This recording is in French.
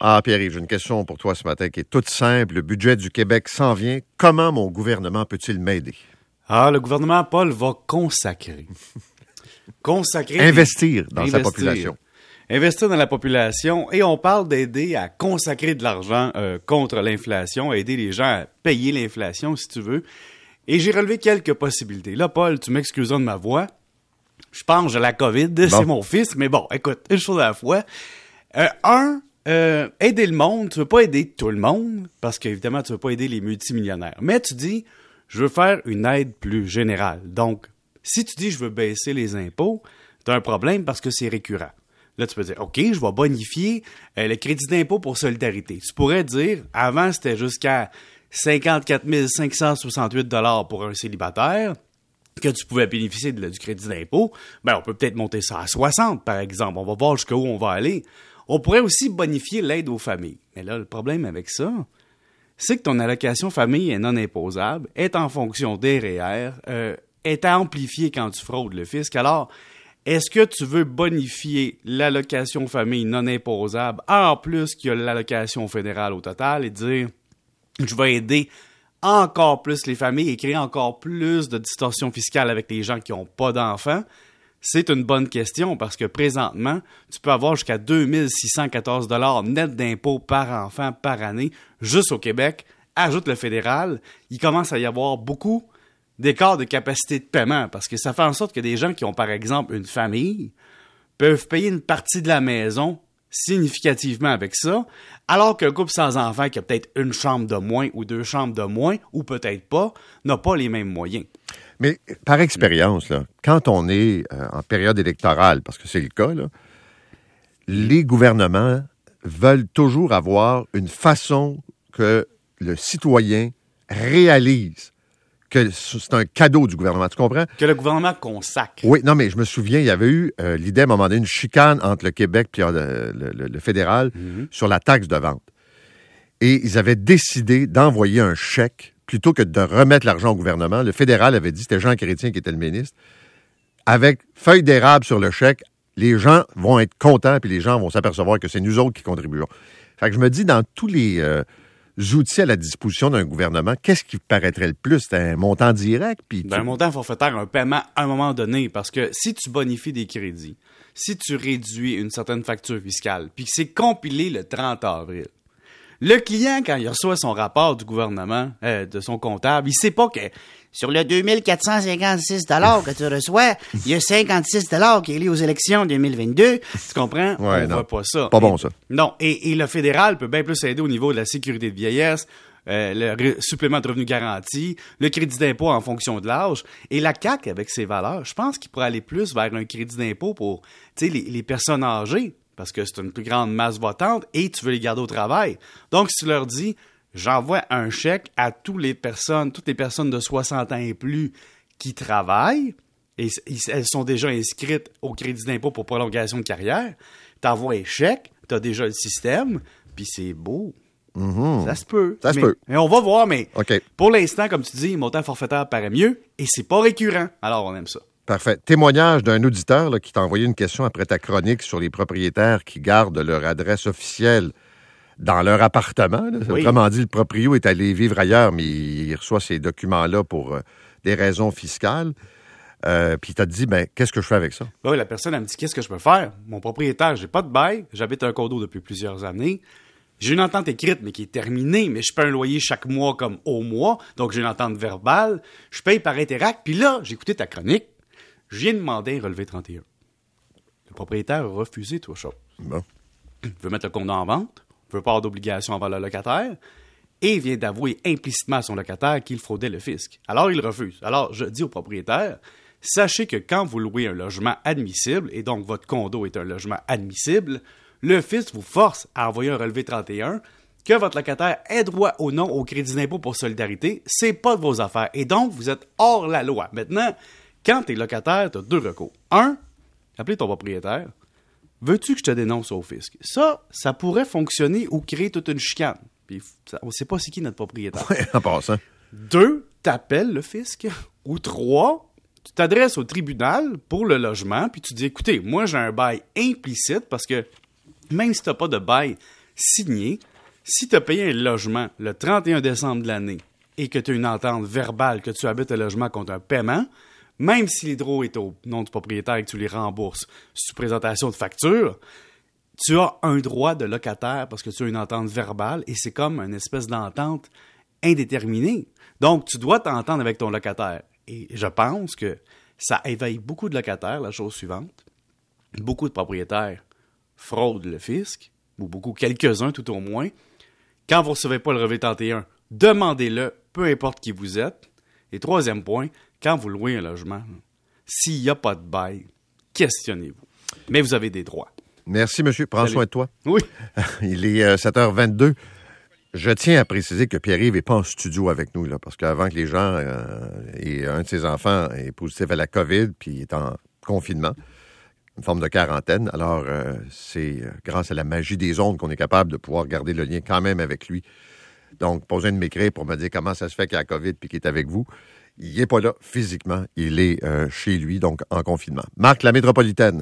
Ah, Pierre-Yves, j'ai une question pour toi ce matin qui est toute simple. Le budget du Québec s'en vient. Comment mon gouvernement peut-il m'aider? Ah, le gouvernement, Paul, va consacrer. consacrer. Investir dans sa population. Investir dans la population et on parle d'aider à consacrer de l'argent euh, contre l'inflation, aider les gens à payer l'inflation, si tu veux. Et j'ai relevé quelques possibilités. Là, Paul, tu m'excuseras de ma voix. Je pense à la COVID, c'est mon fils, mais bon, écoute, une chose à la fois. Euh, un, euh, aider le monde, tu veux pas aider tout le monde, parce qu'évidemment, tu veux pas aider les multimillionnaires. Mais tu dis, je veux faire une aide plus générale. Donc, si tu dis, je veux baisser les impôts, tu as un problème parce que c'est récurrent. Là, tu peux dire, OK, je vais bonifier euh, le crédit d'impôt pour solidarité. Tu pourrais dire, avant, c'était jusqu'à 54 568 pour un célibataire que tu pouvais bénéficier du crédit d'impôt. Ben, on peut peut-être monter ça à 60, par exemple. On va voir jusqu'où on va aller. On pourrait aussi bonifier l'aide aux familles. Mais là, le problème avec ça, c'est que ton allocation famille est non imposable, est en fonction des REER, euh, est amplifiée quand tu fraudes le fisc. Alors, est-ce que tu veux bonifier l'allocation famille non imposable en plus qu'il y a l'allocation fédérale au total et dire je vais aider encore plus les familles et créer encore plus de distorsions fiscales avec les gens qui n'ont pas d'enfants? C'est une bonne question parce que présentement, tu peux avoir jusqu'à 2614 dollars net d'impôts par enfant par année juste au Québec. Ajoute le fédéral, il commence à y avoir beaucoup d'écarts de capacité de paiement parce que ça fait en sorte que des gens qui ont par exemple une famille peuvent payer une partie de la maison significativement avec ça, alors qu'un couple sans enfant qui a peut-être une chambre de moins ou deux chambres de moins, ou peut-être pas, n'a pas les mêmes moyens. Mais par expérience, quand on est euh, en période électorale, parce que c'est le cas, les gouvernements veulent toujours avoir une façon que le citoyen réalise que c'est un cadeau du gouvernement. Tu comprends? Que le gouvernement consacre. Oui, non, mais je me souviens, il y avait eu euh, l'idée à un moment donné, une chicane entre le Québec et euh, le, fédéral mhm. sur la taxe de vente. Et ils avaient décidé d'envoyer un chèque plutôt que de remettre l'argent au gouvernement, le fédéral avait dit, c'était Jean Chrétien qui était le ministre, avec feuille d'érable sur le chèque, les gens vont être contents, puis les gens vont s'apercevoir que c'est nous autres qui contribuons. Fait que je me dis, dans tous les euh, outils à la disposition d'un gouvernement, qu'est-ce qui paraîtrait le plus? C'est un montant direct? Puis ben, Un montant forfaitaire, un paiement à un moment donné, parce que si tu bonifies des crédits, si tu réduis une certaine facture fiscale, puis que c'est compilé le 30 avril, le client, quand il reçoit son rapport du gouvernement, euh, de son comptable, il sait pas que sur le 2456 que tu reçois, il y a 56 qui est lié aux élections 2022. Tu comprends? Ouais, On voit pas ça. Pas bon, ça. Non. Et, le fédéral peut bien plus aider au niveau de la sécurité de vieillesse, euh, le supplément de revenu garanti, le crédit d'impôt en fonction de l'âge. Et la CAC avec ses valeurs, je pense qu'il pourrait aller plus vers un crédit d'impôt pour les, les personnes âgées parce que c'est une plus grande masse votante et tu veux les garder au travail. Donc, si tu leur dis, j'envoie un chèque à toutes les personnes, toutes les personnes de 60 ans et plus qui travaillent, et elles sont déjà inscrites au crédit d'impôt pour prolongation de carrière, tu envoies un chèque, tu as déjà le système, puis c'est beau. Mm-hmm. Ça se peut. Ça se peut. Mais on va voir, mais pour l'instant, comme tu dis, montant forfaitaire paraît mieux et c'est pas récurrent. Alors, on aime ça. Parfait. Témoignage d'un auditeur qui t'a envoyé une question après ta chronique sur les propriétaires qui gardent leur adresse officielle dans leur appartement. Autrement dit, le proprio est allé vivre ailleurs, mais il reçoit ces documents-là pour euh, des raisons fiscales. Euh, puis il t'a dit, ben, qu'est-ce que je fais avec ça? Ben oui, la personne, elle me dit, qu'est-ce que je peux faire? Mon propriétaire, j'ai pas de bail, j'habite un condo depuis plusieurs années. J'ai une entente écrite, mais qui est terminée, mais je paye un loyer chaque mois comme au mois, donc j'ai une entente verbale. Je paye par Interact, puis là, j'ai écouté ta chronique, je viens de demander un relevé 31. Le propriétaire a refusé tout chose. Bon. Il veut mettre le condo en vente, veut pas avoir d'obligation envers le locataire, et vient d'avouer implicitement à son locataire qu'il fraudait le fisc. Alors il refuse. Alors je dis au propriétaire, sachez que quand vous louez un logement admissible, et donc votre condo est un logement admissible, le fisc vous force à envoyer un relevé 31 que votre locataire ait droit ou non au crédit d'impôt pour solidarité, c'est pas de vos affaires. Et donc, vous êtes hors la loi. Maintenant, quand tu es locataire, tu as deux recours. Un, appeler ton propriétaire. Veux-tu que je te dénonce au fisc? Ça, ça pourrait fonctionner ou créer toute une chicane. Puis, on ne sait pas c'est qui notre propriétaire. Oui, en passant. Deux, t'appelles le fisc. Ou trois, tu t'adresses au tribunal pour le logement, puis tu dis, écoutez, moi j'ai un bail implicite parce que même si tu n'as pas de bail signé. Si tu as payé un logement le 31 décembre de l'année et que tu as une entente verbale que tu habites un logement contre un paiement, même si l'hydro est au nom du propriétaire et que tu les rembourses sous présentation de facture, tu as un droit de locataire parce que tu as une entente verbale et c'est comme une espèce d'entente indéterminée. Donc, tu dois t'entendre avec ton locataire. Et je pense que ça éveille beaucoup de locataires, la chose suivante. Beaucoup de propriétaires fraudent le fisc, ou beaucoup, quelques-uns tout au moins. Quand vous ne recevez pas le relevé 31, demandez-le, peu importe qui vous êtes. Et troisième point, quand vous louez un logement, s'il n'y a pas de bail, questionnez-vous. Mais vous avez des droits. Merci, monsieur. Prends soin de toi. Oui. Il est 7h22. Je tiens à préciser que Pierre-Yves n'est pas en studio avec nous, là, parce qu'avant que les gens euh, et un de ses enfants est positif à la COVID, puis il est en confinement, une forme de quarantaine. Alors, euh, c'est euh, grâce à la magie des ondes qu'on est capable de pouvoir garder le lien quand même avec lui. Donc, posez de m'écrire pour me dire comment ça se fait qu'il y a la COVID puis qu'il est avec vous. Il n'est pas là physiquement, il est chez lui, donc en confinement. Marc, la métropolitaine.